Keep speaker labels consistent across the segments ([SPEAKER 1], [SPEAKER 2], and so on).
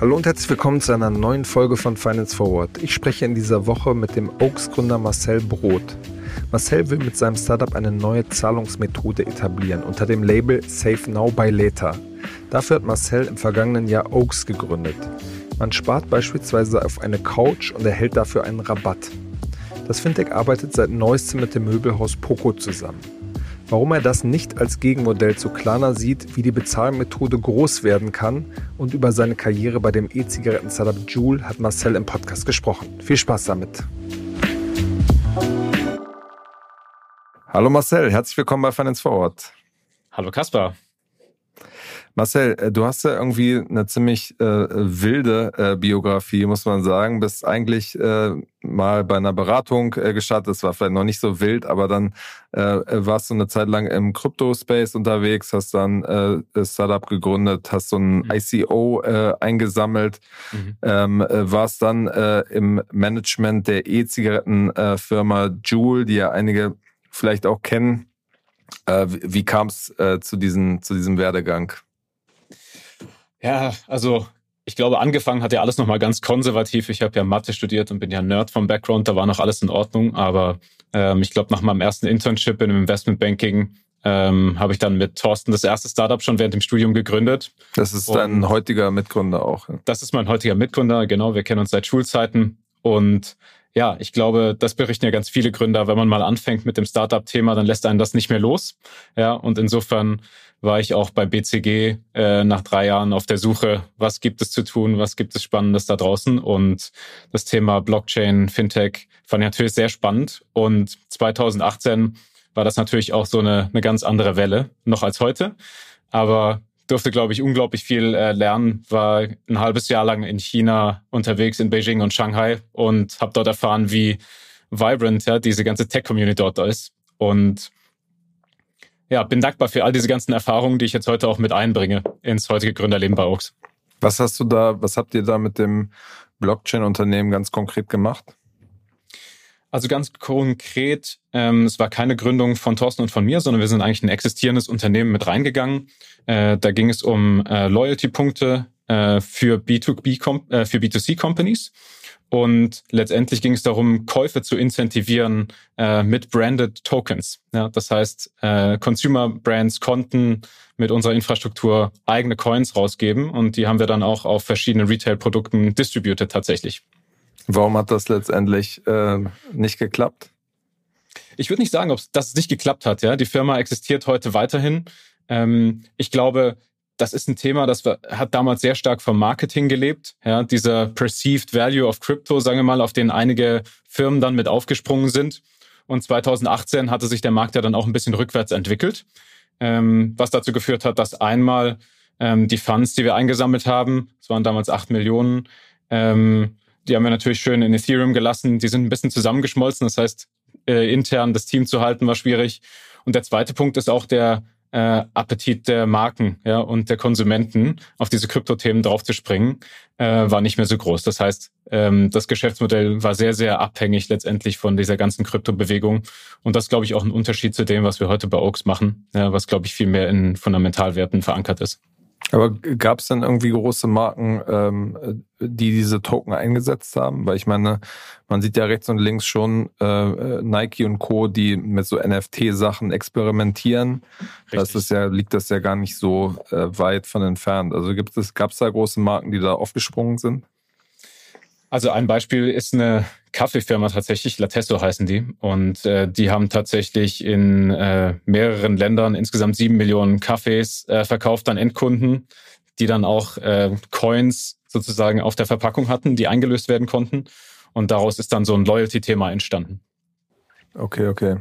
[SPEAKER 1] Hallo und herzlich willkommen zu einer neuen Folge von Finance Forward. Ich spreche in dieser Woche mit dem Oaks-Gründer Marcel Brot. Marcel will mit seinem Startup eine neue Zahlungsmethode etablieren unter dem Label Save Now by Later. Dafür hat Marcel im vergangenen Jahr Oaks gegründet. Man spart beispielsweise auf eine Couch und erhält dafür einen Rabatt. Das Fintech arbeitet seit neuestem mit dem Möbelhaus Poco zusammen. Warum er das nicht als Gegenmodell zu Klarna sieht, wie die Bezahlmethode groß werden kann und über seine Karriere bei dem E-Zigaretten-Startup Joule hat Marcel im Podcast gesprochen. Viel Spaß damit. Hallo Marcel, herzlich willkommen bei Finance Forward.
[SPEAKER 2] Hallo Kaspar.
[SPEAKER 1] Marcel, äh, du hast ja irgendwie eine ziemlich äh, wilde äh, Biografie, muss man sagen. Bist eigentlich äh, mal bei einer Beratung äh, gestartet. Das war vielleicht noch nicht so wild, aber dann äh, warst du eine Zeit lang im Crypto-Space unterwegs, hast dann äh, Startup gegründet, hast so ein mhm. ICO äh, eingesammelt, mhm. ähm, äh, warst dann äh, im Management der E-Zigaretten-Firma äh, Juul, die ja einige vielleicht auch kennen. Äh, wie wie kam es äh, zu, diesen, zu diesem Werdegang?
[SPEAKER 2] Ja, also ich glaube, angefangen hat ja alles nochmal ganz konservativ. Ich habe ja Mathe studiert und bin ja Nerd vom Background, da war noch alles in Ordnung. Aber ähm, ich glaube, nach meinem ersten Internship im Investmentbanking ähm, habe ich dann mit Thorsten das erste Startup schon während dem Studium gegründet.
[SPEAKER 1] Das ist dein heutiger Mitgründer auch. Ja.
[SPEAKER 2] Das ist mein heutiger Mitgründer, genau. Wir kennen uns seit Schulzeiten. Und ja, ich glaube, das berichten ja ganz viele Gründer. Wenn man mal anfängt mit dem Startup-Thema, dann lässt einen das nicht mehr los. Ja, und insofern war ich auch bei BCG äh, nach drei Jahren auf der Suche, was gibt es zu tun, was gibt es Spannendes da draußen. Und das Thema Blockchain, Fintech fand ich natürlich sehr spannend. Und 2018 war das natürlich auch so eine, eine ganz andere Welle, noch als heute. Aber durfte, glaube ich, unglaublich viel äh, lernen, war ein halbes Jahr lang in China unterwegs, in Beijing und Shanghai und habe dort erfahren, wie vibrant ja, diese ganze Tech-Community dort ist. Und ja, bin dankbar für all diese ganzen Erfahrungen, die ich jetzt heute auch mit einbringe ins heutige Gründerleben bei Oaks.
[SPEAKER 1] Was hast du da, was habt ihr da mit dem Blockchain-Unternehmen ganz konkret gemacht?
[SPEAKER 2] Also ganz konkret, ähm, es war keine Gründung von Thorsten und von mir, sondern wir sind eigentlich ein existierendes Unternehmen mit reingegangen. Äh, da ging es um äh, Loyalty-Punkte äh, für B2B, äh, für B2C-Companies. Und letztendlich ging es darum, Käufe zu incentivieren äh, mit branded Tokens. Ja, das heißt, äh, Consumer Brands konnten mit unserer Infrastruktur eigene Coins rausgeben und die haben wir dann auch auf verschiedenen Retail-Produkten distributed tatsächlich.
[SPEAKER 1] Warum hat das letztendlich äh, nicht geklappt?
[SPEAKER 2] Ich würde nicht sagen, ob das nicht geklappt hat. Ja, die Firma existiert heute weiterhin. Ähm, ich glaube, das ist ein Thema, das hat damals sehr stark vom Marketing gelebt. Ja, dieser perceived value of Crypto, sagen wir mal, auf den einige Firmen dann mit aufgesprungen sind. Und 2018 hatte sich der Markt ja dann auch ein bisschen rückwärts entwickelt, ähm, was dazu geführt hat, dass einmal ähm, die Funds, die wir eingesammelt haben, es waren damals acht Millionen, ähm, die haben wir natürlich schön in Ethereum gelassen. Die sind ein bisschen zusammengeschmolzen. Das heißt, äh, intern das Team zu halten war schwierig. Und der zweite Punkt ist auch der äh, Appetit der Marken ja, und der Konsumenten, auf diese Kryptothemen draufzuspringen, äh, war nicht mehr so groß. Das heißt, ähm, das Geschäftsmodell war sehr, sehr abhängig letztendlich von dieser ganzen Kryptobewegung. Und das, glaube ich, auch ein Unterschied zu dem, was wir heute bei Oaks machen, ja, was, glaube ich, viel mehr in Fundamentalwerten verankert ist.
[SPEAKER 1] Aber gab es denn irgendwie große Marken, ähm, die diese Token eingesetzt haben? Weil ich meine, man sieht ja rechts und links schon äh, Nike und Co., die mit so NFT-Sachen experimentieren. Das ist ja, liegt das ja gar nicht so äh, weit von entfernt. Also gibt es, gab es da große Marken, die da aufgesprungen sind?
[SPEAKER 2] Also ein Beispiel ist eine Kaffeefirma tatsächlich, Latesso heißen die. Und äh, die haben tatsächlich in äh, mehreren Ländern insgesamt sieben Millionen Kaffees äh, verkauft an Endkunden, die dann auch äh, Coins sozusagen auf der Verpackung hatten, die eingelöst werden konnten. Und daraus ist dann so ein Loyalty-Thema entstanden.
[SPEAKER 1] Okay, okay.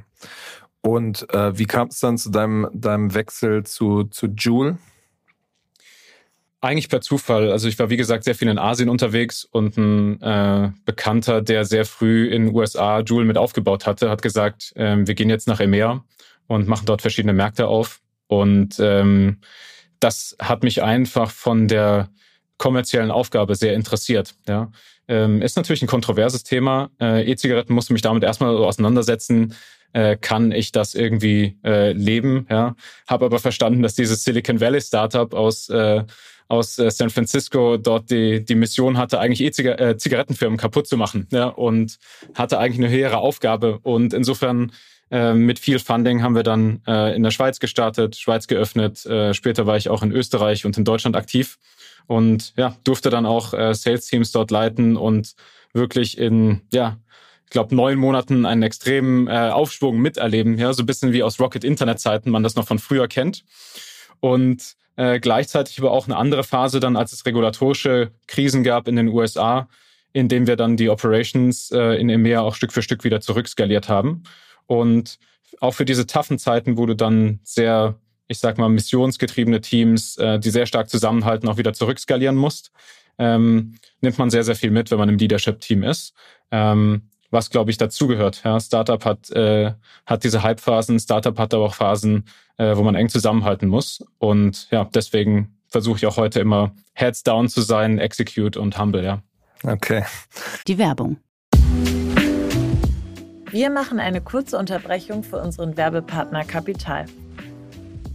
[SPEAKER 1] Und äh, wie kam es dann zu deinem, deinem Wechsel zu, zu Joule?
[SPEAKER 2] Eigentlich per Zufall. Also ich war, wie gesagt, sehr viel in Asien unterwegs und ein äh, Bekannter, der sehr früh in den USA Joule mit aufgebaut hatte, hat gesagt, ähm, wir gehen jetzt nach EMEA und machen dort verschiedene Märkte auf. Und ähm, das hat mich einfach von der kommerziellen Aufgabe sehr interessiert. Ja. Ähm, ist natürlich ein kontroverses Thema. Äh, E-Zigaretten musste mich damit erstmal so auseinandersetzen. Äh, kann ich das irgendwie äh, leben? Ja, habe aber verstanden, dass dieses Silicon Valley Startup aus äh, aus äh, San Francisco dort die, die Mission hatte, eigentlich E-Zigarettenfirmen kaputt zu machen ja, und hatte eigentlich eine höhere Aufgabe. Und insofern äh, mit viel Funding haben wir dann äh, in der Schweiz gestartet, Schweiz geöffnet. Äh, später war ich auch in Österreich und in Deutschland aktiv und ja, durfte dann auch äh, Sales-Teams dort leiten und wirklich in, ja, ich glaube, neun Monaten einen extremen äh, Aufschwung miterleben. Ja, so ein bisschen wie aus Rocket-Internet-Zeiten man das noch von früher kennt. Und äh, gleichzeitig aber auch eine andere Phase dann, als es regulatorische Krisen gab in den USA, in dem wir dann die Operations äh, in EMEA auch Stück für Stück wieder zurückskaliert haben. Und auch für diese taffen Zeiten wurde dann sehr ich sag mal, missionsgetriebene Teams, äh, die sehr stark zusammenhalten, auch wieder zurückskalieren musst, ähm, nimmt man sehr, sehr viel mit, wenn man im Leadership-Team ist. Ähm, was, glaube ich, dazugehört. Ja, Startup hat, äh, hat diese Hype-Phasen, Startup hat aber auch Phasen, äh, wo man eng zusammenhalten muss. Und ja, deswegen versuche ich auch heute immer heads down zu sein, execute und humble, ja.
[SPEAKER 1] Okay.
[SPEAKER 3] Die Werbung.
[SPEAKER 4] Wir machen eine kurze Unterbrechung für unseren Werbepartner Kapital.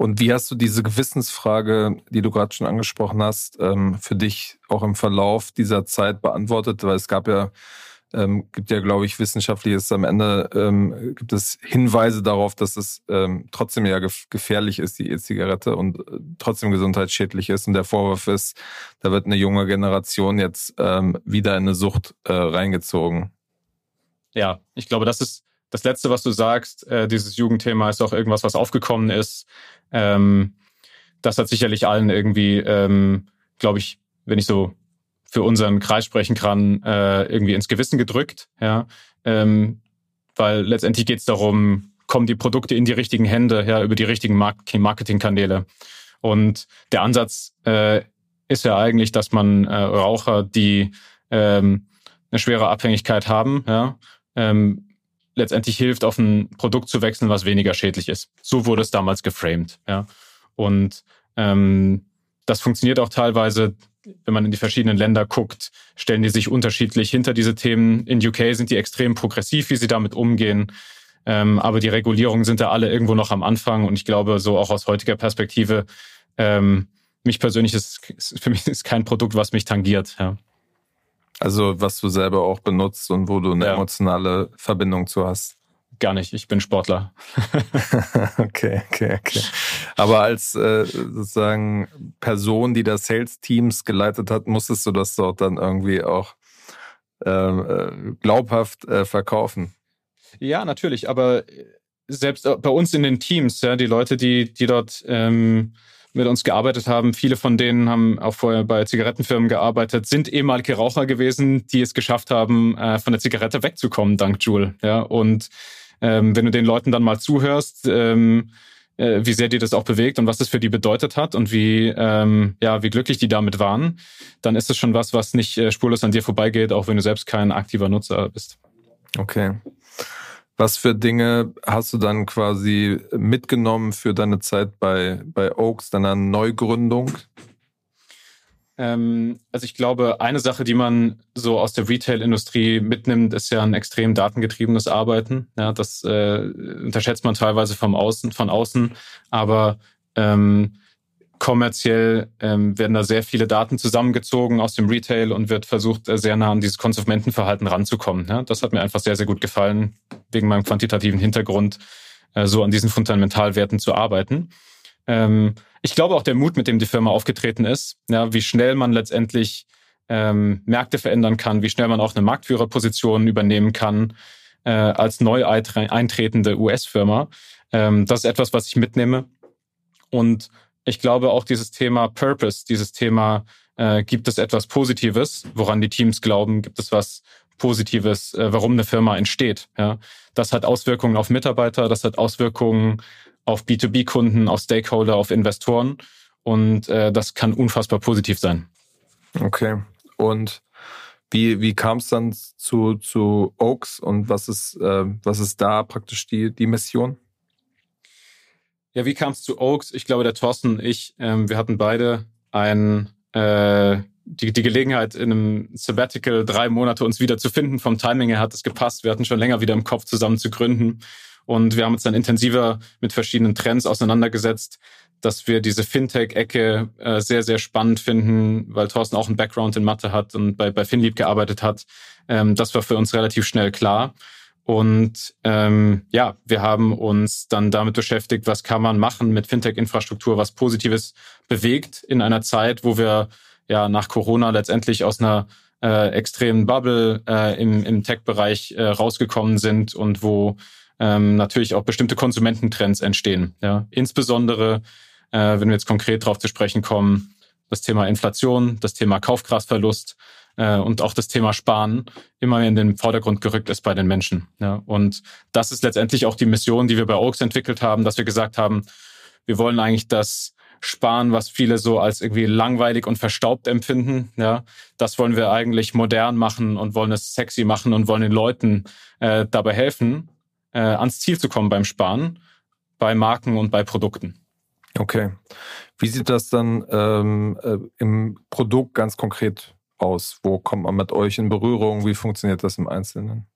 [SPEAKER 1] Und wie hast du diese Gewissensfrage, die du gerade schon angesprochen hast, ähm, für dich auch im Verlauf dieser Zeit beantwortet? Weil es gab ja, ähm, gibt ja, glaube ich, wissenschaftliches am Ende, ähm, gibt es Hinweise darauf, dass es trotzdem ja gefährlich ist, die E-Zigarette und äh, trotzdem gesundheitsschädlich ist. Und der Vorwurf ist, da wird eine junge Generation jetzt wieder in eine Sucht äh, reingezogen.
[SPEAKER 2] Ja, ich glaube, das ist das Letzte, was du sagst. Äh, dieses Jugendthema ist auch irgendwas, was aufgekommen ist ähm, das hat sicherlich allen irgendwie, ähm, glaube ich, wenn ich so für unseren Kreis sprechen kann, äh, irgendwie ins Gewissen gedrückt. Ja, ähm, weil letztendlich geht es darum, kommen die Produkte in die richtigen Hände, ja, über die richtigen Marketingkanäle. Und der Ansatz äh, ist ja eigentlich, dass man äh, Raucher, die ähm, eine schwere Abhängigkeit haben, ja, ähm, letztendlich hilft, auf ein Produkt zu wechseln, was weniger schädlich ist. So wurde es damals geframed. Ja. Und ähm, das funktioniert auch teilweise, wenn man in die verschiedenen Länder guckt, stellen die sich unterschiedlich hinter diese Themen. In UK sind die extrem progressiv, wie sie damit umgehen. Ähm, aber die Regulierungen sind da alle irgendwo noch am Anfang. Und ich glaube, so auch aus heutiger Perspektive, ähm, mich persönlich ist, für mich ist kein Produkt, was mich tangiert. Ja.
[SPEAKER 1] Also was du selber auch benutzt und wo du eine ja. emotionale Verbindung zu hast.
[SPEAKER 2] Gar nicht, ich bin Sportler.
[SPEAKER 1] okay, okay, okay. Aber als äh, sozusagen Person, die das Sales-Teams geleitet hat, musstest du das dort dann irgendwie auch ähm, äh, glaubhaft äh, verkaufen.
[SPEAKER 2] Ja, natürlich, aber selbst bei uns in den Teams, ja, die Leute, die, die dort ähm, mit uns gearbeitet haben. Viele von denen haben auch vorher bei Zigarettenfirmen gearbeitet, sind ehemalige Raucher gewesen, die es geschafft haben, äh, von der Zigarette wegzukommen, dank Juul. Ja, und ähm, wenn du den Leuten dann mal zuhörst, ähm, äh, wie sehr die das auch bewegt und was das für die bedeutet hat und wie, ähm, ja, wie glücklich die damit waren, dann ist es schon was, was nicht äh, spurlos an dir vorbeigeht, auch wenn du selbst kein aktiver Nutzer bist.
[SPEAKER 1] Okay. Was für Dinge hast du dann quasi mitgenommen für deine Zeit bei, bei Oaks, deiner Neugründung?
[SPEAKER 2] Ähm, also ich glaube, eine Sache, die man so aus der Retail-Industrie mitnimmt, ist ja ein extrem datengetriebenes Arbeiten. Ja, das äh, unterschätzt man teilweise vom Außen, von außen, aber ähm, kommerziell ähm, werden da sehr viele Daten zusammengezogen aus dem Retail und wird versucht, äh, sehr nah an dieses Konsumentenverhalten ranzukommen. Ja, das hat mir einfach sehr, sehr gut gefallen, wegen meinem quantitativen Hintergrund. äh, so an diesen Fundamentalwerten zu arbeiten. Ähm, ich glaube auch der Mut, mit dem die Firma aufgetreten ist, ja, wie schnell man letztendlich ähm, Märkte verändern kann, wie schnell man auch eine Marktführerposition übernehmen kann äh, als neu eintretende US-Firma. Ähm, das ist etwas, was ich mitnehme. Und ich glaube auch dieses Thema Purpose, dieses Thema, äh, gibt es etwas Positives, woran die Teams glauben, gibt es was Positives, äh, warum eine Firma entsteht. Ja? Das hat Auswirkungen auf Mitarbeiter, das hat Auswirkungen auf B2B-Kunden, auf Stakeholder, auf Investoren und äh, das kann unfassbar positiv sein.
[SPEAKER 1] Okay. Und wie, wie kam es dann zu, zu Oaks und was ist, äh, was ist da praktisch die, die Mission?
[SPEAKER 2] Ja, wie kam es zu Oaks? Ich glaube, der Thorsten und ich, ähm, wir hatten beide ein, äh, die, die Gelegenheit, in einem Sabbatical drei Monate uns wieder zu finden. Vom Timing her hat es gepasst. Wir hatten schon länger wieder im Kopf, zusammen zu gründen. Und wir haben uns dann intensiver mit verschiedenen Trends auseinandergesetzt, dass wir diese Fintech-Ecke äh, sehr, sehr spannend finden, weil Thorsten auch einen Background in Mathe hat und bei, bei Finlieb gearbeitet hat. Ähm, das war für uns relativ schnell klar. Und ähm, ja, wir haben uns dann damit beschäftigt, was kann man machen mit Fintech-Infrastruktur, was Positives bewegt in einer Zeit, wo wir ja nach Corona letztendlich aus einer äh, extremen Bubble äh, im, im Tech-Bereich äh, rausgekommen sind und wo ähm, natürlich auch bestimmte Konsumententrends entstehen. Ja, insbesondere, äh, wenn wir jetzt konkret darauf zu sprechen kommen, das Thema Inflation, das Thema Kaufkraftverlust, äh, und auch das Thema Sparen immer in den Vordergrund gerückt ist bei den Menschen. Ja. Und das ist letztendlich auch die Mission, die wir bei Oaks entwickelt haben, dass wir gesagt haben, wir wollen eigentlich das Sparen, was viele so als irgendwie langweilig und verstaubt empfinden. Ja, das wollen wir eigentlich modern machen und wollen es sexy machen und wollen den Leuten äh, dabei helfen, äh, ans Ziel zu kommen beim Sparen, bei Marken und bei Produkten.
[SPEAKER 1] Okay. Wie sieht das dann ähm, äh, im Produkt ganz konkret aus? Wo kommt man mit euch in Berührung? Wie funktioniert das im Einzelnen?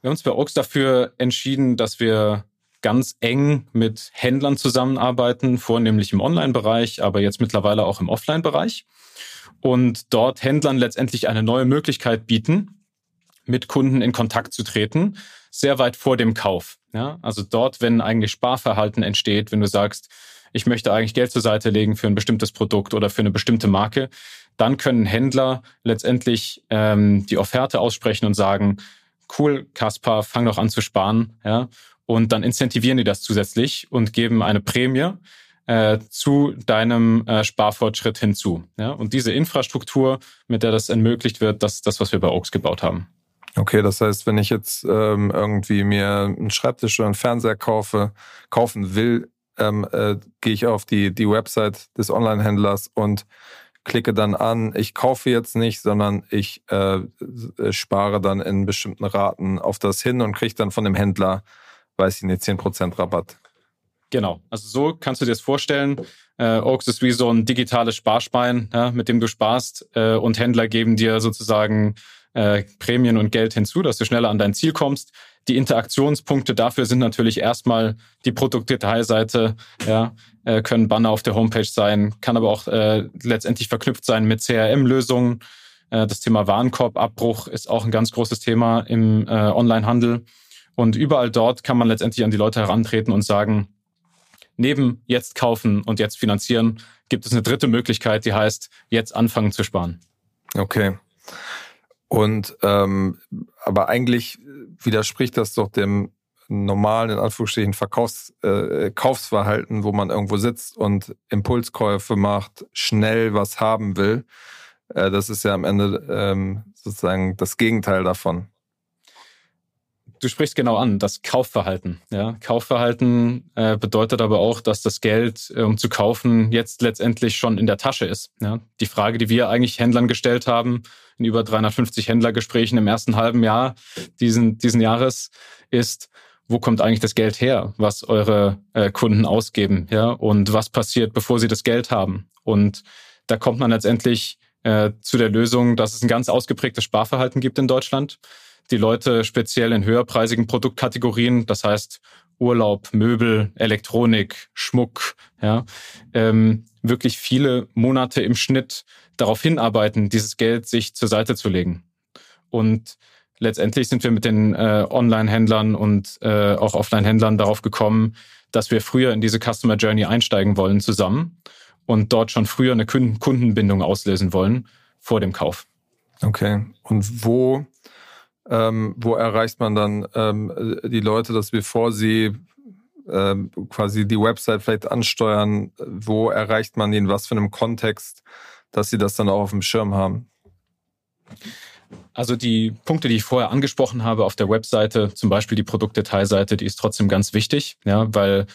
[SPEAKER 2] Wir haben uns bei Ox dafür entschieden, dass wir ganz eng mit Händlern zusammenarbeiten, vornehmlich im Online-Bereich, aber jetzt mittlerweile auch im Offline-Bereich. Und dort Händlern letztendlich eine neue Möglichkeit bieten, mit Kunden in Kontakt zu treten, sehr weit vor dem Kauf. Ja, also dort, wenn eigentlich Sparverhalten entsteht, wenn du sagst, ich möchte eigentlich Geld zur Seite legen für ein bestimmtes Produkt oder für eine bestimmte Marke, dann können Händler letztendlich ähm, die Offerte aussprechen und sagen, cool, Kaspar, fang doch an zu sparen. Ja? Und dann incentivieren die das zusätzlich und geben eine Prämie äh, zu deinem äh, Sparfortschritt hinzu. Ja? Und diese Infrastruktur, mit der das ermöglicht wird, das ist das, was wir bei Oaks gebaut haben.
[SPEAKER 1] Okay, das heißt, wenn ich jetzt ähm, irgendwie mir einen Schreibtisch oder einen Fernseher kaufe, kaufen will, ähm, äh, gehe ich auf die, die Website des Online-Händlers und klicke dann an, ich kaufe jetzt nicht, sondern ich äh, äh, spare dann in bestimmten Raten auf das hin und kriege dann von dem Händler, weiß ich nicht, 10% Rabatt.
[SPEAKER 2] Genau, also so kannst du dir das vorstellen. Äh, Oaks ist wie so ein digitales Sparschwein, ja, mit dem du sparst äh, und Händler geben dir sozusagen äh, Prämien und Geld hinzu, dass du schneller an dein Ziel kommst. Die Interaktionspunkte dafür sind natürlich erstmal die Produktdetailseite, ja, äh, können Banner auf der Homepage sein, kann aber auch äh, letztendlich verknüpft sein mit CRM-Lösungen. Äh, das Thema Warenkorbabbruch ist auch ein ganz großes Thema im äh, Onlinehandel. Und überall dort kann man letztendlich an die Leute herantreten und sagen, neben jetzt kaufen und jetzt finanzieren, gibt es eine dritte Möglichkeit, die heißt, jetzt anfangen zu sparen.
[SPEAKER 1] Okay. Und ähm, aber eigentlich widerspricht das doch dem normalen, in Anführungsstrichen, Verkaufs, äh, Kaufsverhalten, wo man irgendwo sitzt und Impulskäufe macht, schnell was haben will. Äh, das ist ja am Ende ähm, sozusagen das Gegenteil davon.
[SPEAKER 2] Du sprichst genau an, das Kaufverhalten. Ja, Kaufverhalten äh, bedeutet aber auch, dass das Geld, äh, um zu kaufen, jetzt letztendlich schon in der Tasche ist. Ja, die Frage, die wir eigentlich Händlern gestellt haben, in über 350 Händlergesprächen im ersten halben Jahr diesen, diesen Jahres, ist, wo kommt eigentlich das Geld her, was eure äh, Kunden ausgeben, ja, und was passiert, bevor sie das Geld haben. Und da kommt man letztendlich äh, zu der Lösung, dass es ein ganz ausgeprägtes Sparverhalten gibt in Deutschland die Leute speziell in höherpreisigen Produktkategorien, das heißt Urlaub, Möbel, Elektronik, Schmuck, ja, ähm, wirklich viele Monate im Schnitt darauf hinarbeiten, dieses Geld sich zur Seite zu legen. Und letztendlich sind wir mit den äh, Online-Händlern und äh, auch Offline-Händlern darauf gekommen, dass wir früher in diese Customer Journey einsteigen wollen zusammen und dort schon früher eine Kundenbindung auslösen wollen vor dem Kauf.
[SPEAKER 1] Okay. Und wo, ähm, wo erreicht man dann ähm, die Leute, dass bevor sie ähm, quasi die Website vielleicht ansteuern, wo erreicht man in was für einem Kontext, dass sie das dann auch auf dem Schirm haben?
[SPEAKER 2] Also die Punkte, die ich vorher angesprochen habe auf der Webseite, zum Beispiel die Produktdetailseite, die ist trotzdem ganz wichtig, ja, weil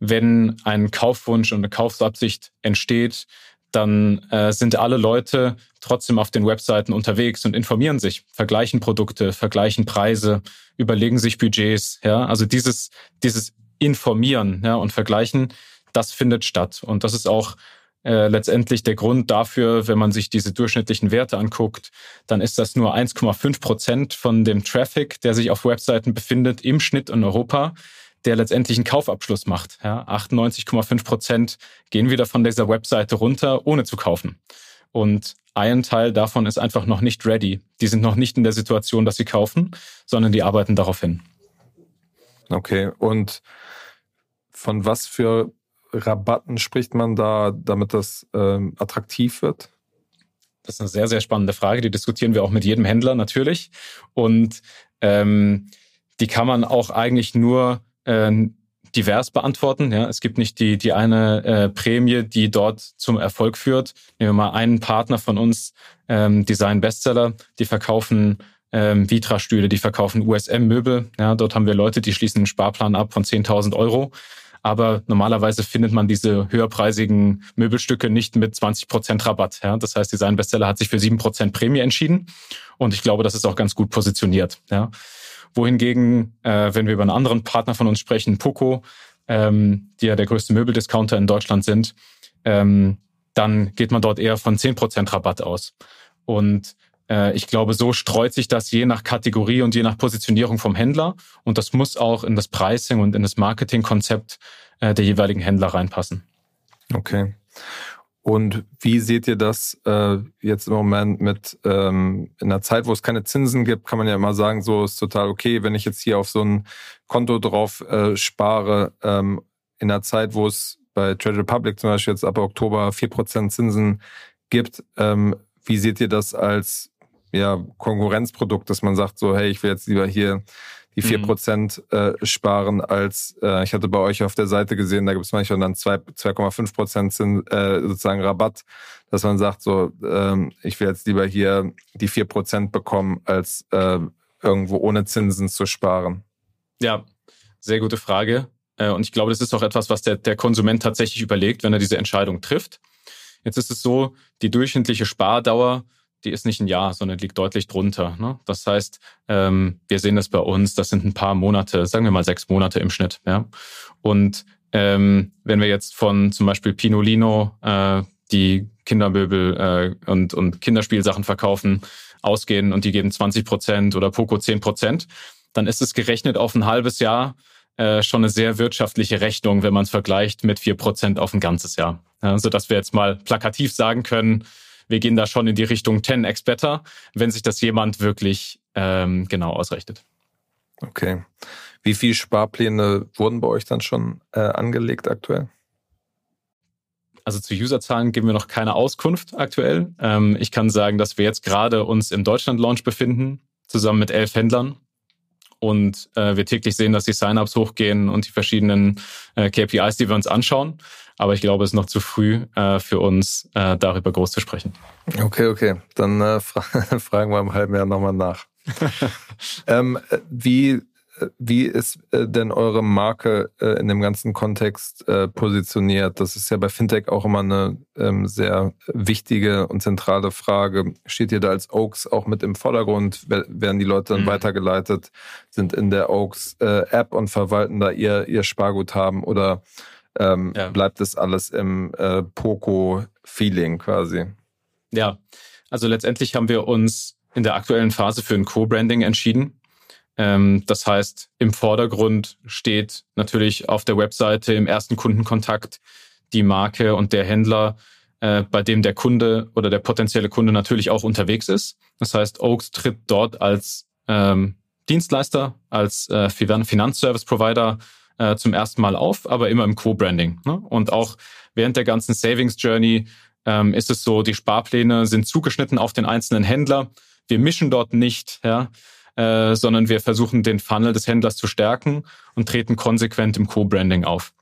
[SPEAKER 2] wenn ein Kaufwunsch und eine Kaufsabsicht entsteht, dann äh, sind alle Leute trotzdem auf den Webseiten unterwegs und informieren sich, vergleichen Produkte, vergleichen Preise, überlegen sich Budgets. Ja, also dieses dieses Informieren ja, und Vergleichen, das findet statt und das ist auch äh, letztendlich der Grund dafür, wenn man sich diese durchschnittlichen Werte anguckt, dann ist das nur 1,5 Prozent von dem Traffic, der sich auf Webseiten befindet, im Schnitt in Europa, der letztendlich einen Kaufabschluss macht. Ja, 98,5 Prozent gehen wieder von dieser Webseite runter, ohne zu kaufen. Und ein Teil davon ist einfach noch nicht ready. Die sind noch nicht in der Situation, dass sie kaufen, sondern die arbeiten darauf hin.
[SPEAKER 1] Okay, und von was für Rabatten spricht man da, damit das ähm, attraktiv wird?
[SPEAKER 2] Das ist eine sehr, sehr spannende Frage. Die diskutieren wir auch mit jedem Händler natürlich. Und ähm, die kann man auch eigentlich nur äh, divers beantworten. Ja, es gibt nicht die, die eine äh, Prämie, die dort zum Erfolg führt. Nehmen wir mal einen Partner von uns, ähm, Design Bestseller, die verkaufen ähm, Vitra-Stühle, die verkaufen USM-Möbel. Ja, dort haben wir Leute, die schließen einen Sparplan ab von 10.000 Euro aber normalerweise findet man diese höherpreisigen Möbelstücke nicht mit 20 Prozent Rabatt. Ja? Das heißt, Design Bestseller hat sich für sieben Prozent Prämie entschieden und ich glaube, das ist auch ganz gut positioniert. Ja? Wohingegen, äh, wenn wir über einen anderen Partner von uns sprechen, Poco, ähm, die ja der größte Möbeldiscounter in Deutschland sind, ähm, dann geht man dort eher von zehn Prozent Rabatt aus. Und äh, ich glaube, so streut sich das je nach Kategorie und je nach Positionierung vom Händler. Und das muss auch in das Pricing und in das Marketingkonzept äh, der jeweiligen Händler reinpassen.
[SPEAKER 1] Okay. Und wie seht ihr das äh, jetzt im Moment mit ähm, in einer Zeit, wo es keine Zinsen gibt, kann man ja immer sagen, so ist total okay, wenn ich jetzt hier auf so ein Konto drauf äh, spare, ähm, in einer Zeit, wo es bei Trade Republic zum Beispiel jetzt ab Oktober vier Prozent Zinsen gibt, ähm, wie seht ihr das als ja, Konkurrenzprodukt, dass man sagt so, hey, ich will jetzt lieber hier die vier mhm. Prozent äh, sparen, als äh, ich hatte bei euch auf der Seite gesehen, da gibt es manchmal dann 2,5 Prozent äh, sozusagen Rabatt, dass man sagt so, ähm, ich will jetzt lieber hier die vier Prozent bekommen, als äh, irgendwo ohne Zinsen zu sparen.
[SPEAKER 2] Ja, sehr gute Frage. Äh, und ich glaube, das ist auch etwas, was der, der Konsument tatsächlich überlegt, wenn er diese Entscheidung trifft. Jetzt ist es so, die durchschnittliche Spardauer die ist nicht ein Jahr, sondern liegt deutlich drunter. Ne? Das heißt, ähm, wir sehen das bei uns, das sind ein paar Monate, sagen wir mal sechs Monate im Schnitt. Ja? Und ähm, wenn wir jetzt von zum Beispiel Pinolino, äh, die Kindermöbel äh, und, und Kinderspielsachen verkaufen, ausgehen und die geben 20 Prozent oder Poco 10 Prozent, dann ist es gerechnet auf ein halbes Jahr äh, schon eine sehr wirtschaftliche Rechnung, wenn man es vergleicht mit vier Prozent auf ein ganzes Jahr. Ja, sodass wir jetzt mal plakativ sagen können, wir gehen da schon in die Richtung 10x better, wenn sich das jemand wirklich ähm, genau ausrechnet.
[SPEAKER 1] Okay. Wie viele Sparpläne wurden bei euch dann schon äh, angelegt aktuell?
[SPEAKER 2] Also zu Userzahlen geben wir noch keine Auskunft aktuell. Ähm, ich kann sagen, dass wir jetzt gerade uns im Deutschland-Launch befinden, zusammen mit elf Händlern. Und äh, wir täglich sehen, dass die Sign-ups hochgehen und die verschiedenen äh, KPIs, die wir uns anschauen. Aber ich glaube, es ist noch zu früh äh, für uns, äh, darüber groß zu sprechen.
[SPEAKER 1] Okay, okay. Dann äh, fra fragen wir im halben Jahr nochmal nach. ähm, wie, wie ist äh, denn eure Marke äh, in dem ganzen Kontext äh, positioniert? Das ist ja bei Fintech auch immer eine ähm, sehr wichtige und zentrale Frage. Steht ihr da als Oaks auch mit im Vordergrund? Werden die Leute dann mhm. weitergeleitet, sind in der Oaks äh, App und verwalten da ihr, ihr Sparguthaben oder ähm, ja. bleibt es alles im äh, Poco-Feeling quasi.
[SPEAKER 2] Ja, also letztendlich haben wir uns in der aktuellen Phase für ein Co-Branding entschieden. Ähm, das heißt, im Vordergrund steht natürlich auf der Webseite im ersten Kundenkontakt die Marke und der Händler, äh, bei dem der Kunde oder der potenzielle Kunde natürlich auch unterwegs ist. Das heißt, Oaks tritt dort als ähm, Dienstleister, als äh, Finanzservice-Provider äh, zum ersten Mal auf, aber immer im Co-Branding. Ne? Und auch während der ganzen Savings Journey ähm, ist es so, die Sparpläne sind zugeschnitten auf den einzelnen Händler. Wir mischen dort nicht, ja, äh, sondern wir versuchen den Funnel des Händlers zu stärken und treten konsequent im Co-Branding auf.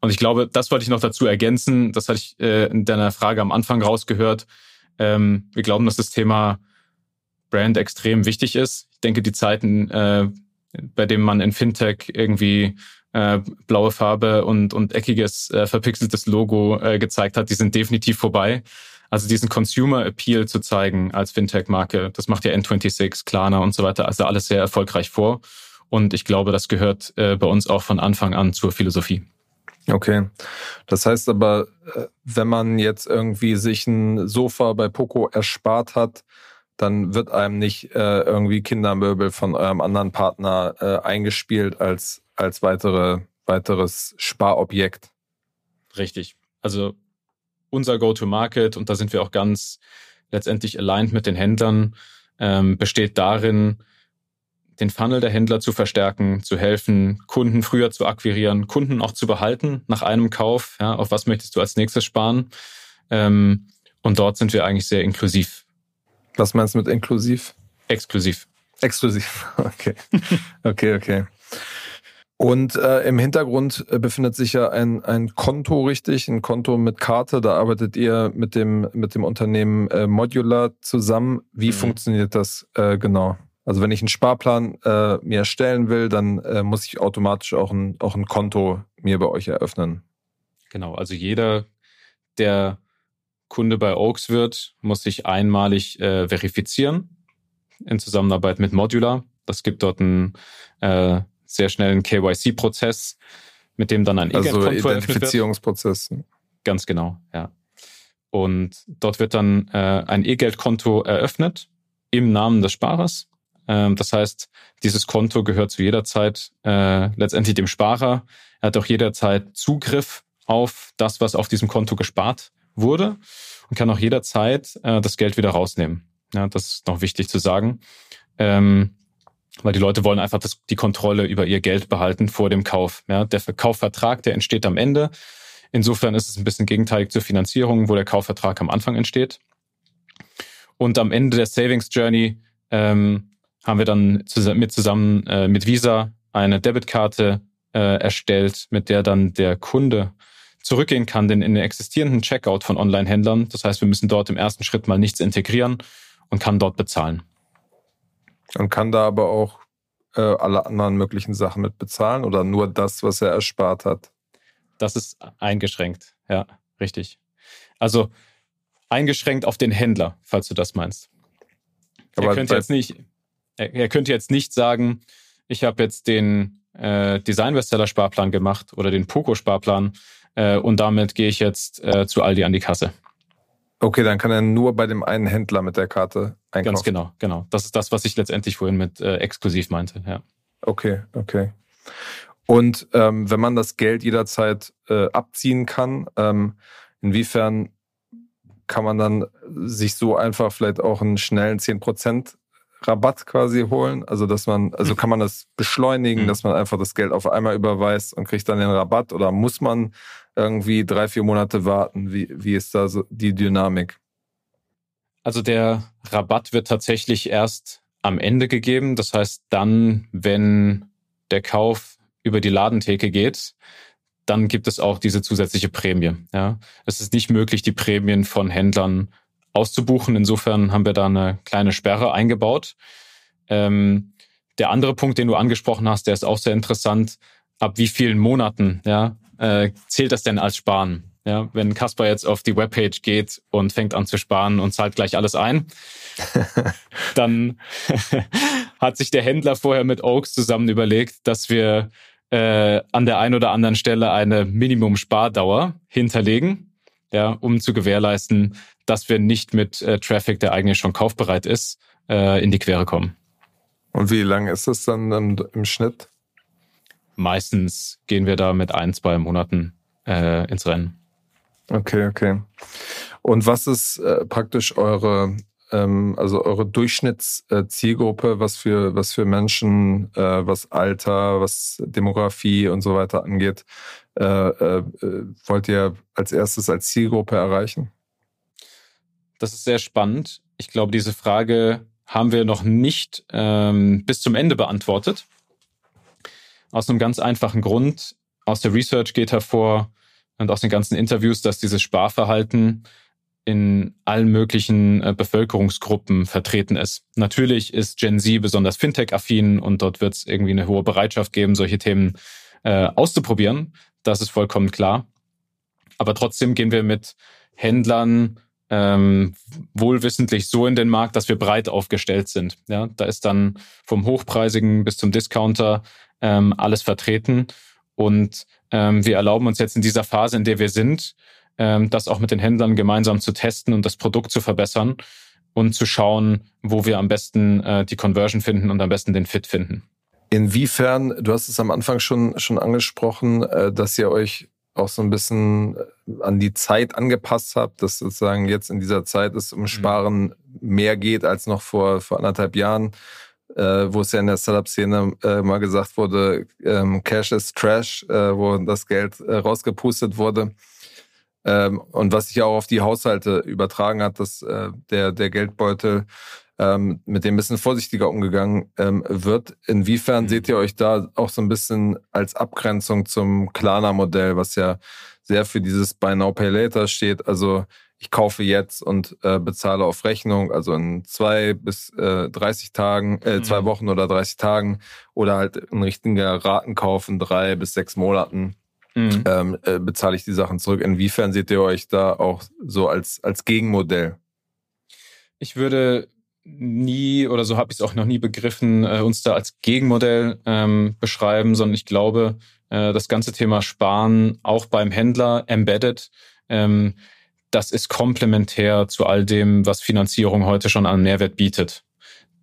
[SPEAKER 2] Und ich glaube, das wollte ich noch dazu ergänzen. Das hatte ich äh, in deiner Frage am Anfang rausgehört. Ähm, wir glauben, dass das Thema Brand extrem wichtig ist. Ich denke, die Zeiten, äh, bei denen man in Fintech irgendwie äh, blaue Farbe und, und eckiges, äh, verpixeltes Logo äh, gezeigt hat, die sind definitiv vorbei. Also diesen Consumer Appeal zu zeigen als Fintech-Marke, das macht ja N26, Klarna und so weiter, also alles sehr erfolgreich vor. Und ich glaube, das gehört äh, bei uns auch von Anfang an zur Philosophie.
[SPEAKER 1] Okay. Das heißt aber, äh, wenn man jetzt irgendwie sich ein Sofa bei Poco erspart hat, dann wird einem nicht äh, irgendwie Kindermöbel von eurem anderen Partner äh, eingespielt als als weitere, weiteres Sparobjekt.
[SPEAKER 2] Richtig. Also unser Go-to-Market, und da sind wir auch ganz letztendlich aligned mit den Händlern, ähm, besteht darin, den Funnel der Händler zu verstärken, zu helfen, Kunden früher zu akquirieren, Kunden auch zu behalten nach einem Kauf. Ja, auf was möchtest du als nächstes sparen? Ähm, und dort sind wir eigentlich sehr inklusiv.
[SPEAKER 1] Was meinst du mit inklusiv?
[SPEAKER 2] Exklusiv.
[SPEAKER 1] Exklusiv. Okay. Okay, okay. Und äh, im Hintergrund äh, befindet sich ja ein, ein Konto, richtig, ein Konto mit Karte. Da arbeitet ihr mit dem, mit dem Unternehmen äh, Modular zusammen. Wie mhm. funktioniert das äh, genau? Also wenn ich einen Sparplan äh, mir erstellen will, dann äh, muss ich automatisch auch ein, auch ein Konto mir bei euch eröffnen.
[SPEAKER 2] Genau, also jeder, der Kunde bei Oaks wird, muss sich einmalig äh, verifizieren in Zusammenarbeit mit Modular. Das gibt dort ein äh, sehr schnellen KYC-Prozess, mit dem dann ein
[SPEAKER 1] E-Geldkonto also Identifizierungsprozess.
[SPEAKER 2] Ganz genau, ja. Und dort wird dann äh, ein E-Geldkonto eröffnet im Namen des Sparers. Ähm, das heißt, dieses Konto gehört zu jeder Zeit äh, letztendlich dem Sparer. Er hat auch jederzeit Zugriff auf das, was auf diesem Konto gespart wurde und kann auch jederzeit äh, das Geld wieder rausnehmen. Ja, das ist noch wichtig zu sagen. Ähm, weil die Leute wollen einfach das, die Kontrolle über ihr Geld behalten vor dem Kauf. Ja, der Kaufvertrag, der entsteht am Ende. Insofern ist es ein bisschen gegenteilig zur Finanzierung, wo der Kaufvertrag am Anfang entsteht. Und am Ende der Savings Journey ähm, haben wir dann zusammen, mit zusammen äh, mit Visa eine Debitkarte äh, erstellt, mit der dann der Kunde zurückgehen kann denn in den existierenden Checkout von Online-Händlern. Das heißt, wir müssen dort im ersten Schritt mal nichts integrieren und kann dort bezahlen.
[SPEAKER 1] Und kann da aber auch äh, alle anderen möglichen Sachen mit bezahlen oder nur das, was er erspart hat?
[SPEAKER 2] Das ist eingeschränkt, ja, richtig. Also eingeschränkt auf den Händler, falls du das meinst. Aber er könnte jetzt nicht, er, er, könnte jetzt nicht sagen, ich habe jetzt den äh, Design-Bestseller-Sparplan gemacht oder den Poco-Sparplan äh, und damit gehe ich jetzt äh, zu Aldi an die Kasse.
[SPEAKER 1] Okay, dann kann er nur bei dem einen Händler mit der Karte einkaufen.
[SPEAKER 2] Ganz genau, genau. Das ist das, was ich letztendlich vorhin mit äh, exklusiv meinte, ja.
[SPEAKER 1] Okay, okay. Und ähm, wenn man das Geld jederzeit äh, abziehen kann, ähm, inwiefern kann man dann sich so einfach vielleicht auch einen schnellen 10% Rabatt quasi holen? Also dass man, also kann man das beschleunigen, mhm. dass man einfach das Geld auf einmal überweist und kriegt dann den Rabatt oder muss man irgendwie drei, vier Monate warten? Wie, wie ist da so die Dynamik?
[SPEAKER 2] Also der Rabatt wird tatsächlich erst am Ende gegeben. Das heißt, dann, wenn der Kauf über die Ladentheke geht, dann gibt es auch diese zusätzliche Prämie. Ja, es ist nicht möglich, die Prämien von Händlern auszubuchen. Insofern haben wir da eine kleine Sperre eingebaut. Ähm, der andere Punkt, den du angesprochen hast, der ist auch sehr interessant. Ab wie vielen Monaten ja, äh, zählt das denn als Sparen? Ja, wenn Kasper jetzt auf die Webpage geht und fängt an zu sparen und zahlt gleich alles ein, dann hat sich der Händler vorher mit Oaks zusammen überlegt, dass wir äh, an der einen oder anderen Stelle eine Minimum-Spardauer hinterlegen, ja, um zu gewährleisten, dass wir nicht mit äh, Traffic, der eigentlich schon kaufbereit ist, äh, in die Quere kommen.
[SPEAKER 1] Und wie lang ist das dann im Schnitt?
[SPEAKER 2] Meistens gehen wir da mit ein, zwei Monaten äh, ins Rennen.
[SPEAKER 1] Okay, okay. Und was ist äh, praktisch eure ähm, also eure Durchschnittszielgruppe, was für, was für Menschen, äh, was Alter, was Demografie und so weiter angeht, äh, äh, wollt ihr als erstes als Zielgruppe erreichen?
[SPEAKER 2] Das ist sehr spannend. Ich glaube, diese Frage haben wir noch nicht ähm, bis zum Ende beantwortet. Aus einem ganz einfachen Grund. Aus der Research geht hervor und aus den ganzen Interviews, dass dieses Sparverhalten in allen möglichen äh, Bevölkerungsgruppen vertreten ist. Natürlich ist Gen Z besonders Fintech-affin und dort wird es irgendwie eine hohe Bereitschaft geben, solche Themen äh, auszuprobieren. Das ist vollkommen klar. Aber trotzdem gehen wir mit Händlern ähm, wohlwissentlich so in den Markt, dass wir breit aufgestellt sind. Ja, da ist dann vom Hochpreisigen bis zum Discounter ähm, alles vertreten. Und ähm, wir erlauben uns jetzt in dieser Phase, in der wir sind, ähm, das auch mit den Händlern gemeinsam zu testen und das Produkt zu verbessern und zu schauen, wo wir am besten äh, die Conversion finden und am besten den Fit finden.
[SPEAKER 1] Inwiefern, du hast es am Anfang schon, schon angesprochen, äh, dass ihr euch auch so ein bisschen äh, an die Zeit angepasst habt, dass sozusagen jetzt in dieser Zeit es um mhm. Sparen mehr geht als noch vor, vor anderthalb Jahren, äh, wo es ja in der Startup-Szene äh, mal gesagt wurde, ähm, Cash is Trash, äh, wo das Geld äh, rausgepustet wurde. Ähm, und was sich auch auf die Haushalte übertragen hat, dass äh, der, der Geldbeutel ähm, mit dem ein bisschen vorsichtiger umgegangen ähm, wird. Inwiefern mhm. seht ihr euch da auch so ein bisschen als Abgrenzung zum Klarna-Modell, was ja sehr für dieses Buy Now Pay Later steht? Also ich kaufe jetzt und äh, bezahle auf Rechnung, also in zwei bis äh, 30 Tagen, äh, mhm. zwei Wochen oder 30 Tagen oder halt ein richtiger Ratenkauf in drei bis sechs Monaten. Mhm. Ähm, äh, bezahle ich die Sachen zurück. Inwiefern seht ihr euch da auch so als, als Gegenmodell?
[SPEAKER 2] Ich würde nie oder so habe ich es auch noch nie begriffen, äh, uns da als Gegenmodell ähm, beschreiben, sondern ich glaube, äh, das ganze Thema Sparen auch beim Händler embedded, ähm, das ist komplementär zu all dem, was Finanzierung heute schon an Mehrwert bietet.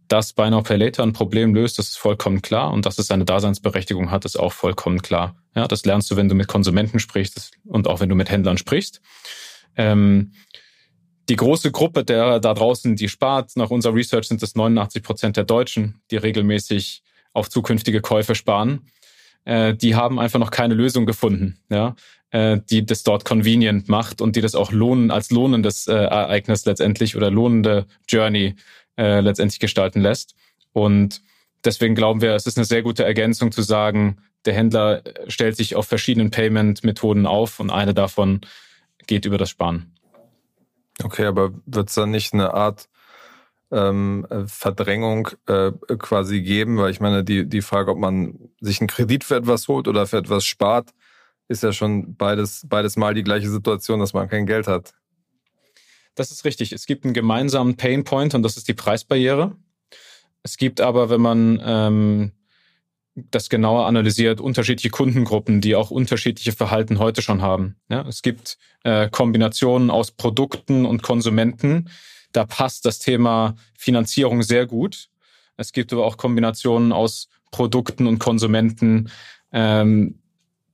[SPEAKER 2] Dass Buy Now Pay Later ein Problem löst, das ist vollkommen klar und dass es seine Daseinsberechtigung hat, ist auch vollkommen klar. Ja, das lernst du, wenn du mit Konsumenten sprichst und auch wenn du mit Händlern sprichst. Ähm, die große Gruppe der da draußen, die spart, nach unserer Research sind es 89 Prozent der Deutschen, die regelmäßig auf zukünftige Käufe sparen. Äh, die haben einfach noch keine Lösung gefunden, ja, äh, die das dort convenient macht und die das auch lohnen als lohnendes äh, Ereignis letztendlich oder lohnende Journey äh, letztendlich gestalten lässt. Und deswegen glauben wir, es ist eine sehr gute Ergänzung zu sagen, der Händler stellt sich auf verschiedenen Payment-Methoden auf und eine davon geht über das Sparen.
[SPEAKER 1] Okay, aber wird es dann nicht eine Art ähm, Verdrängung äh, quasi geben? Weil ich meine, die, die Frage, ob man sich einen Kredit für etwas holt oder für etwas spart, ist ja schon beides, beides mal die gleiche Situation, dass man kein Geld hat.
[SPEAKER 2] Das ist richtig. Es gibt einen gemeinsamen Pain Point und das ist die Preisbarriere. Es gibt aber, wenn man ähm, das genauer analysiert, unterschiedliche Kundengruppen, die auch unterschiedliche Verhalten heute schon haben. Ja, es gibt äh, Kombinationen aus Produkten und Konsumenten. Da passt das Thema Finanzierung sehr gut. Es gibt aber auch Kombinationen aus Produkten und Konsumenten. Ähm,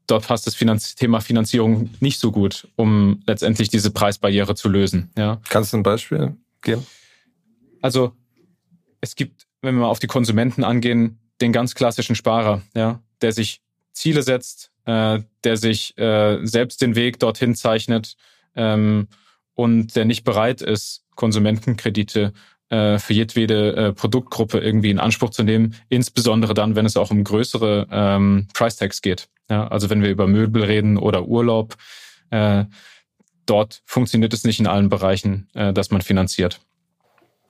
[SPEAKER 2] dort passt das Finanz Thema Finanzierung nicht so gut, um letztendlich diese Preisbarriere zu lösen. Ja.
[SPEAKER 1] Kannst du ein Beispiel geben?
[SPEAKER 2] Also es gibt, wenn wir mal auf die Konsumenten angehen, den ganz klassischen Sparer, ja, der sich Ziele setzt, äh, der sich äh, selbst den Weg dorthin zeichnet ähm, und der nicht bereit ist, Konsumentenkredite äh, für jedwede äh, Produktgruppe irgendwie in Anspruch zu nehmen, insbesondere dann, wenn es auch um größere ähm, Price Tags geht. Ja, also wenn wir über Möbel reden oder Urlaub, äh, dort funktioniert es nicht in allen Bereichen, äh, dass man finanziert.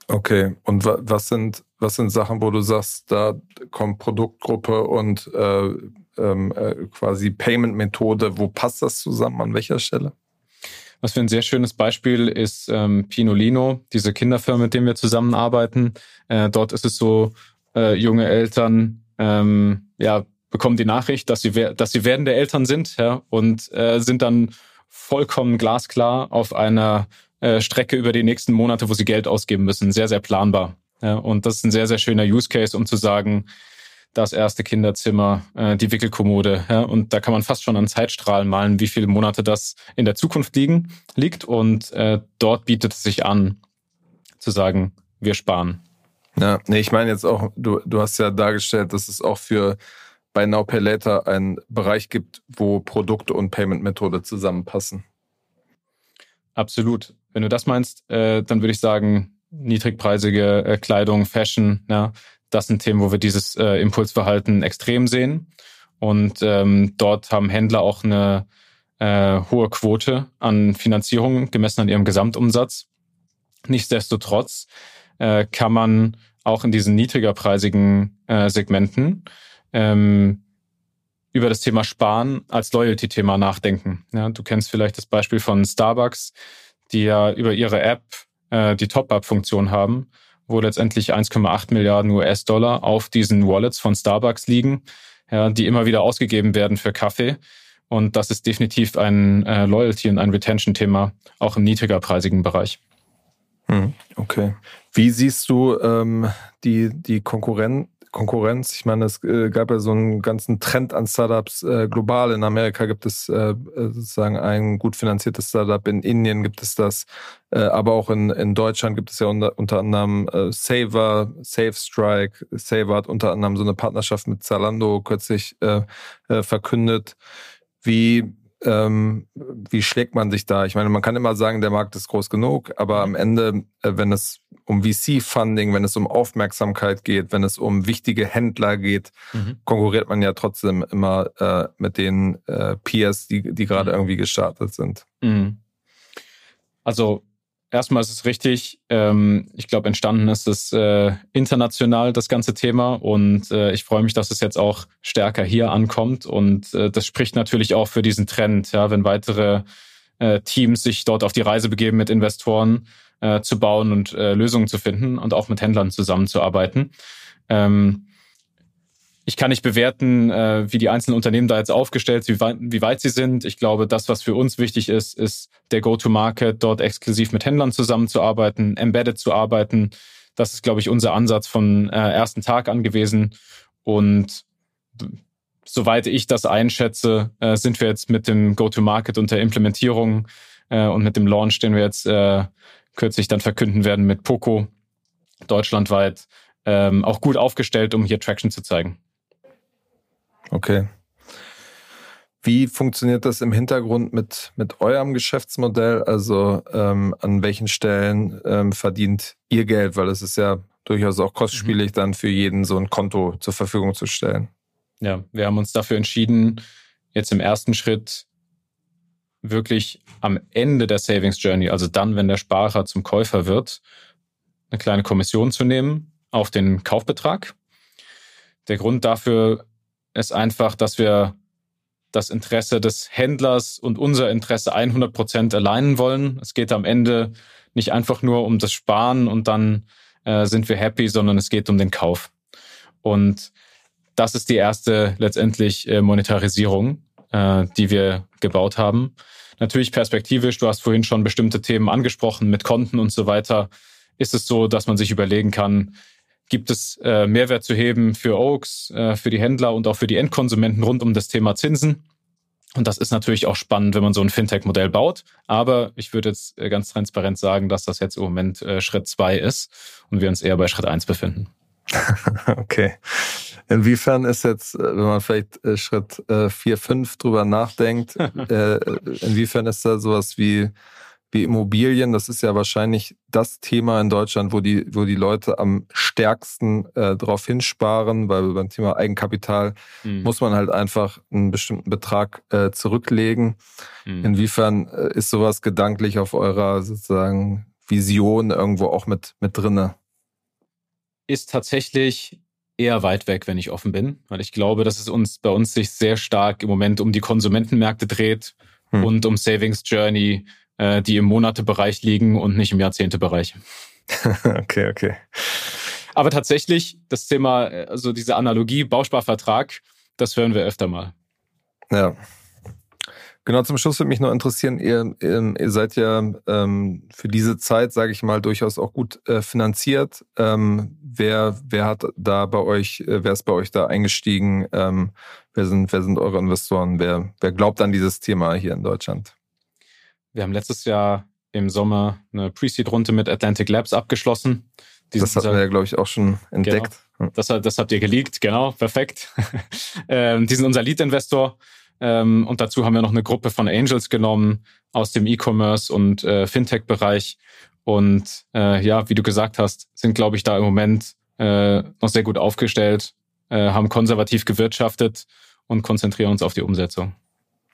[SPEAKER 1] Okay, und was sind, was sind Sachen, wo du sagst, da kommt Produktgruppe und äh, ähm, äh, quasi Payment-Methode, wo passt das zusammen, an welcher Stelle?
[SPEAKER 2] Was für ein sehr schönes Beispiel ist ähm, Pinolino, diese Kinderfirma, mit dem wir zusammenarbeiten. Äh, dort ist es so, äh, junge Eltern ähm, ja, bekommen die Nachricht, dass sie, dass sie werdende Eltern sind ja, und äh, sind dann vollkommen glasklar auf einer äh, Strecke über die nächsten Monate, wo sie Geld ausgeben müssen. Sehr, sehr planbar. Ja, und das ist ein sehr, sehr schöner Use Case, um zu sagen, das erste Kinderzimmer, äh, die Wickelkommode. Und da kann man fast schon an Zeitstrahlen malen, wie viele Monate das in der Zukunft liegen, liegt. Und äh, dort bietet es sich an, zu sagen, wir sparen.
[SPEAKER 1] Ja, nee, ich meine jetzt auch, du, du hast ja dargestellt, dass es auch für bei Now Pay Later einen Bereich gibt, wo Produkte und Payment-Methode zusammenpassen.
[SPEAKER 2] Absolut. Wenn du das meinst, äh, dann würde ich sagen, niedrigpreisige äh, Kleidung, Fashion, ja, das sind Themen, wo wir dieses äh, Impulsverhalten extrem sehen. Und ähm, dort haben Händler auch eine äh, hohe Quote an Finanzierung gemessen an ihrem Gesamtumsatz. Nichtsdestotrotz äh, kann man auch in diesen niedrigerpreisigen äh, Segmenten ähm, über das Thema Sparen als Loyalty-Thema nachdenken. Ja, du kennst vielleicht das Beispiel von Starbucks, die ja über ihre App äh, die Top-Up-Funktion haben, wo letztendlich 1,8 Milliarden US-Dollar auf diesen Wallets von Starbucks liegen, ja, die immer wieder ausgegeben werden für Kaffee. Und das ist definitiv ein äh, Loyalty- und ein Retention-Thema, auch im niedrigerpreisigen Bereich.
[SPEAKER 1] Hm, okay. Wie siehst du ähm, die, die Konkurren Konkurrenz? Ich meine, es äh, gab ja so einen ganzen Trend an Startups äh, global. In Amerika gibt es äh, sozusagen ein gut finanziertes Startup, in Indien gibt es das, äh, aber auch in, in Deutschland gibt es ja unter, unter anderem äh, Saver, SafeStrike. Saver hat unter anderem so eine Partnerschaft mit Zalando kürzlich äh, verkündet. Wie ähm, wie schlägt man sich da? Ich meine, man kann immer sagen, der Markt ist groß genug, aber am Ende, äh, wenn es um VC-Funding, wenn es um Aufmerksamkeit geht, wenn es um wichtige Händler geht, mhm. konkurriert man ja trotzdem immer äh, mit den äh, Peers, die, die gerade mhm. irgendwie gestartet sind. Mhm.
[SPEAKER 2] Also erstmal ist es richtig. Ähm, ich glaube, entstanden ist es äh, international, das ganze Thema. Und äh, ich freue mich, dass es jetzt auch stärker hier ankommt. Und äh, das spricht natürlich auch für diesen Trend, ja, wenn weitere äh, Teams sich dort auf die Reise begeben mit Investoren äh, zu bauen und äh, Lösungen zu finden und auch mit Händlern zusammenzuarbeiten. Ähm, ich kann nicht bewerten, äh, wie die einzelnen Unternehmen da jetzt aufgestellt sind, wie weit, wie weit sie sind. Ich glaube, das, was für uns wichtig ist, ist der Go-to-Market, dort exklusiv mit Händlern zusammenzuarbeiten, embedded zu arbeiten. Das ist, glaube ich, unser Ansatz von äh, ersten Tag an gewesen. Und soweit ich das einschätze, äh, sind wir jetzt mit dem Go-to-Market und der Implementierung äh, und mit dem Launch, den wir jetzt äh, kürzlich dann verkünden werden mit Poco deutschlandweit, ähm, auch gut aufgestellt, um hier Traction zu zeigen.
[SPEAKER 1] Okay. Wie funktioniert das im Hintergrund mit, mit eurem Geschäftsmodell? Also ähm, an welchen Stellen ähm, verdient ihr Geld? Weil es ist ja durchaus auch kostspielig, mhm. dann für jeden so ein Konto zur Verfügung zu stellen.
[SPEAKER 2] Ja, wir haben uns dafür entschieden, jetzt im ersten Schritt wirklich am Ende der Savings Journey, also dann, wenn der Sparer zum Käufer wird, eine kleine Kommission zu nehmen auf den Kaufbetrag. Der Grund dafür ist einfach, dass wir das Interesse des Händlers und unser Interesse 100 Prozent alignen wollen. Es geht am Ende nicht einfach nur um das Sparen und dann äh, sind wir happy, sondern es geht um den Kauf. Und das ist die erste letztendlich äh, Monetarisierung, äh, die wir gebaut haben. Natürlich perspektivisch, du hast vorhin schon bestimmte Themen angesprochen mit Konten und so weiter, ist es so, dass man sich überlegen kann, gibt es äh, Mehrwert zu heben für Oaks, äh, für die Händler und auch für die Endkonsumenten rund um das Thema Zinsen. Und das ist natürlich auch spannend, wenn man so ein Fintech-Modell baut. Aber ich würde jetzt äh, ganz transparent sagen, dass das jetzt im Moment äh, Schritt zwei ist und wir uns eher bei Schritt eins befinden.
[SPEAKER 1] okay. Inwiefern ist jetzt, äh, wenn man vielleicht äh, Schritt vier, fünf drüber nachdenkt, inwiefern ist da sowas wie wie Immobilien, das ist ja wahrscheinlich das Thema in Deutschland, wo die, wo die Leute am stärksten äh, darauf hinsparen, weil beim Thema Eigenkapital mhm. muss man halt einfach einen bestimmten Betrag äh, zurücklegen. Mhm. Inwiefern äh, ist sowas gedanklich auf eurer sozusagen Vision irgendwo auch mit, mit drinne?
[SPEAKER 2] Ist tatsächlich eher weit weg, wenn ich offen bin, weil ich glaube, dass es uns bei uns sich sehr stark im Moment um die Konsumentenmärkte dreht hm. und um Savings Journey äh, die im Monatebereich liegen und nicht im Jahrzehntebereich.
[SPEAKER 1] okay, okay.
[SPEAKER 2] Aber tatsächlich, das Thema, also diese Analogie, Bausparvertrag, das hören wir öfter mal.
[SPEAKER 1] Ja. Genau, zum Schluss würde mich noch interessieren, ihr, ihr seid ja ähm, für diese Zeit, sage ich mal, durchaus auch gut äh, finanziert. Ähm, wer, wer hat da bei euch, äh, wer ist bei euch da eingestiegen? Ähm, wer, sind, wer sind eure Investoren? Wer, wer glaubt an dieses Thema hier in Deutschland?
[SPEAKER 2] Wir haben letztes Jahr im Sommer eine Pre-Seed-Runde mit Atlantic Labs abgeschlossen.
[SPEAKER 1] Die das hatten wir ja, glaube ich, auch schon entdeckt.
[SPEAKER 2] Genau. Das, das habt ihr geleakt, genau, perfekt. ähm, die sind unser Lead-Investor. Ähm, und dazu haben wir noch eine Gruppe von Angels genommen aus dem E-Commerce und äh, Fintech-Bereich. Und äh, ja, wie du gesagt hast, sind, glaube ich, da im Moment äh, noch sehr gut aufgestellt, äh, haben konservativ gewirtschaftet und konzentrieren uns auf die Umsetzung.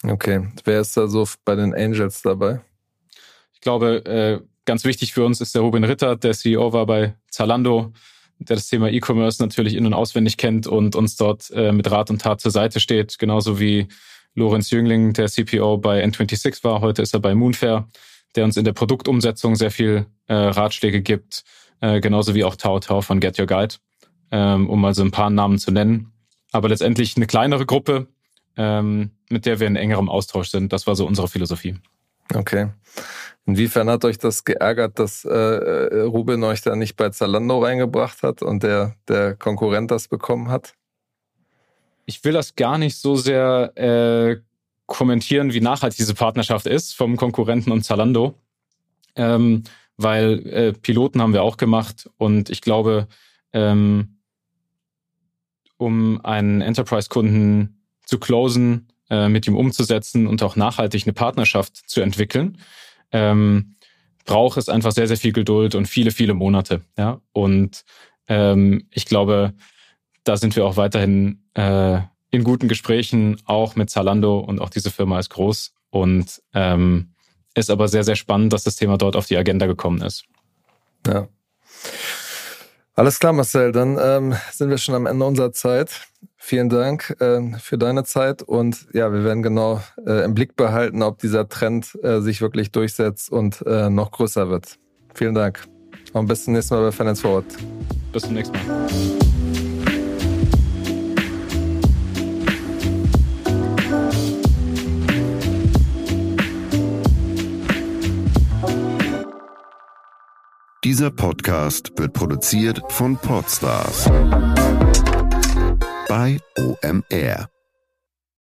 [SPEAKER 1] Okay, wer ist da so bei den Angels dabei?
[SPEAKER 2] Ich glaube, äh, ganz wichtig für uns ist der Ruben Ritter, der CEO war bei Zalando, der das Thema E-Commerce natürlich in- und auswendig kennt und uns dort äh, mit Rat und Tat zur Seite steht, genauso wie Lorenz Jüngling, der CPO bei N26 war. Heute ist er bei Moonfair, der uns in der Produktumsetzung sehr viel äh, Ratschläge gibt, äh, genauso wie auch Tao Tao von Get Your Guide, ähm, um mal so ein paar Namen zu nennen. Aber letztendlich eine kleinere Gruppe, ähm, mit der wir in engerem Austausch sind. Das war so unsere Philosophie.
[SPEAKER 1] Okay. Inwiefern hat euch das geärgert, dass äh, äh Ruben euch da nicht bei Zalando reingebracht hat und der, der Konkurrent das bekommen hat?
[SPEAKER 2] ich will das gar nicht so sehr äh, kommentieren, wie nachhaltig diese Partnerschaft ist vom Konkurrenten und Zalando, ähm, weil äh, Piloten haben wir auch gemacht und ich glaube, ähm, um einen Enterprise-Kunden zu closen, äh, mit ihm umzusetzen und auch nachhaltig eine Partnerschaft zu entwickeln, ähm, braucht es einfach sehr, sehr viel Geduld und viele, viele Monate. Ja? Und ähm, ich glaube, da sind wir auch weiterhin äh, in guten Gesprächen, auch mit Zalando und auch diese Firma ist groß und ähm, ist aber sehr, sehr spannend, dass das Thema dort auf die Agenda gekommen ist.
[SPEAKER 1] Ja. Alles klar, Marcel, dann ähm, sind wir schon am Ende unserer Zeit. Vielen Dank äh, für deine Zeit und ja, wir werden genau äh, im Blick behalten, ob dieser Trend äh, sich wirklich durchsetzt und äh, noch größer wird. Vielen Dank und bis zum nächsten Mal bei Finance Forward.
[SPEAKER 2] Bis zum nächsten Mal.
[SPEAKER 3] Dieser Podcast wird produziert von Podstars bei OMR.